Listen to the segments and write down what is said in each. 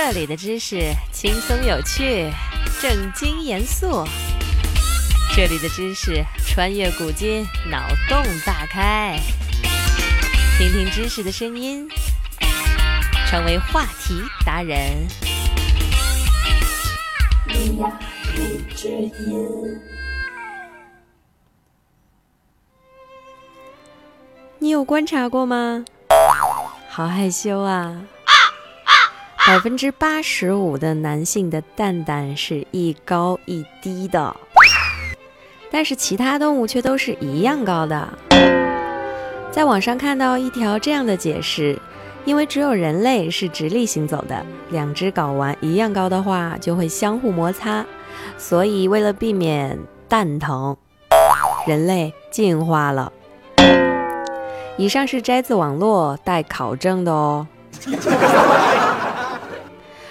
这里的知识轻松有趣，正经严肃。这里的知识穿越古今，脑洞大开。听听知识的声音，成为话题达人。你有观察过吗？好害羞啊！百分之八十五的男性的蛋蛋是一高一低的，但是其他动物却都是一样高的。在网上看到一条这样的解释：因为只有人类是直立行走的，两只睾丸一样高的话就会相互摩擦，所以为了避免蛋疼，人类进化了。以上是摘自网络待考证的哦。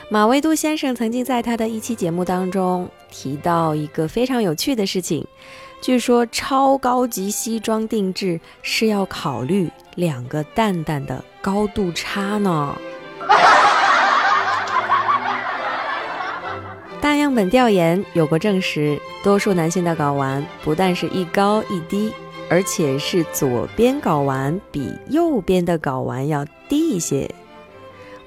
马未都先生曾经在他的一期节目当中提到一个非常有趣的事情，据说超高级西装定制是要考虑两个蛋蛋的高度差呢。大样本调研有过证实，多数男性的睾丸不但是一高一低，而且是左边睾丸比右边的睾丸要低一些。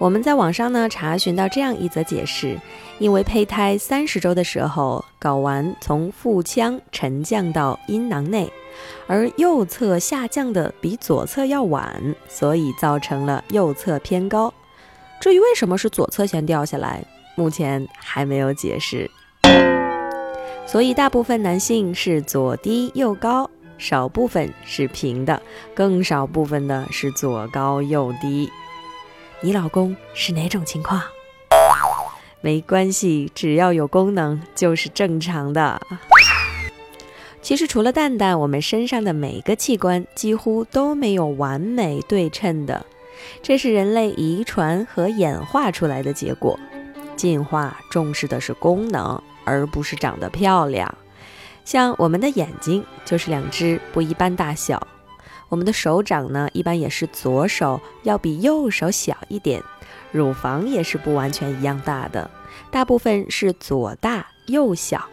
我们在网上呢查询到这样一则解释：因为胚胎三十周的时候，睾丸从腹腔沉降到阴囊内，而右侧下降的比左侧要晚，所以造成了右侧偏高。至于为什么是左侧先掉下来，目前还没有解释。所以大部分男性是左低右高，少部分是平的，更少部分的是左高右低。你老公是哪种情况？没关系，只要有功能就是正常的。其实除了蛋蛋，我们身上的每个器官几乎都没有完美对称的，这是人类遗传和演化出来的结果。进化重视的是功能，而不是长得漂亮。像我们的眼睛就是两只不一般大小。我们的手掌呢，一般也是左手要比右手小一点，乳房也是不完全一样大的，大部分是左大右小。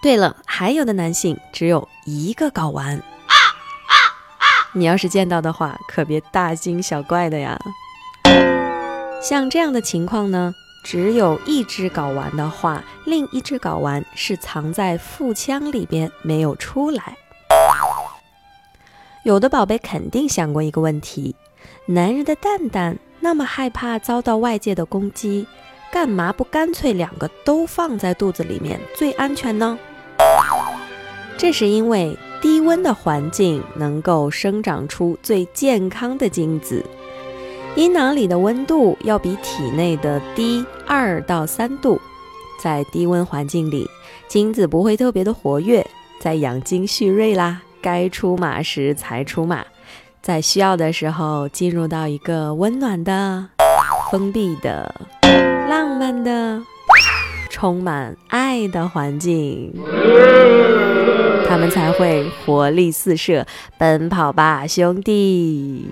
对了，还有的男性只有一个睾丸，你要是见到的话，可别大惊小怪的呀。像这样的情况呢，只有一只睾丸的话，另一只睾丸是藏在腹腔里边，没有出来。有的宝贝肯定想过一个问题：男人的蛋蛋那么害怕遭到外界的攻击，干嘛不干脆两个都放在肚子里面最安全呢？这是因为低温的环境能够生长出最健康的精子，阴囊里的温度要比体内的低二到三度，在低温环境里，精子不会特别的活跃，在养精蓄锐啦。该出马时才出马，在需要的时候进入到一个温暖的、封闭的、浪漫的、充满爱的环境，他们才会活力四射，奔跑吧，兄弟！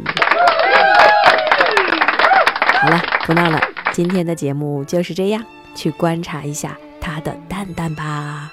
好了，不闹了，今天的节目就是这样，去观察一下他的蛋蛋吧。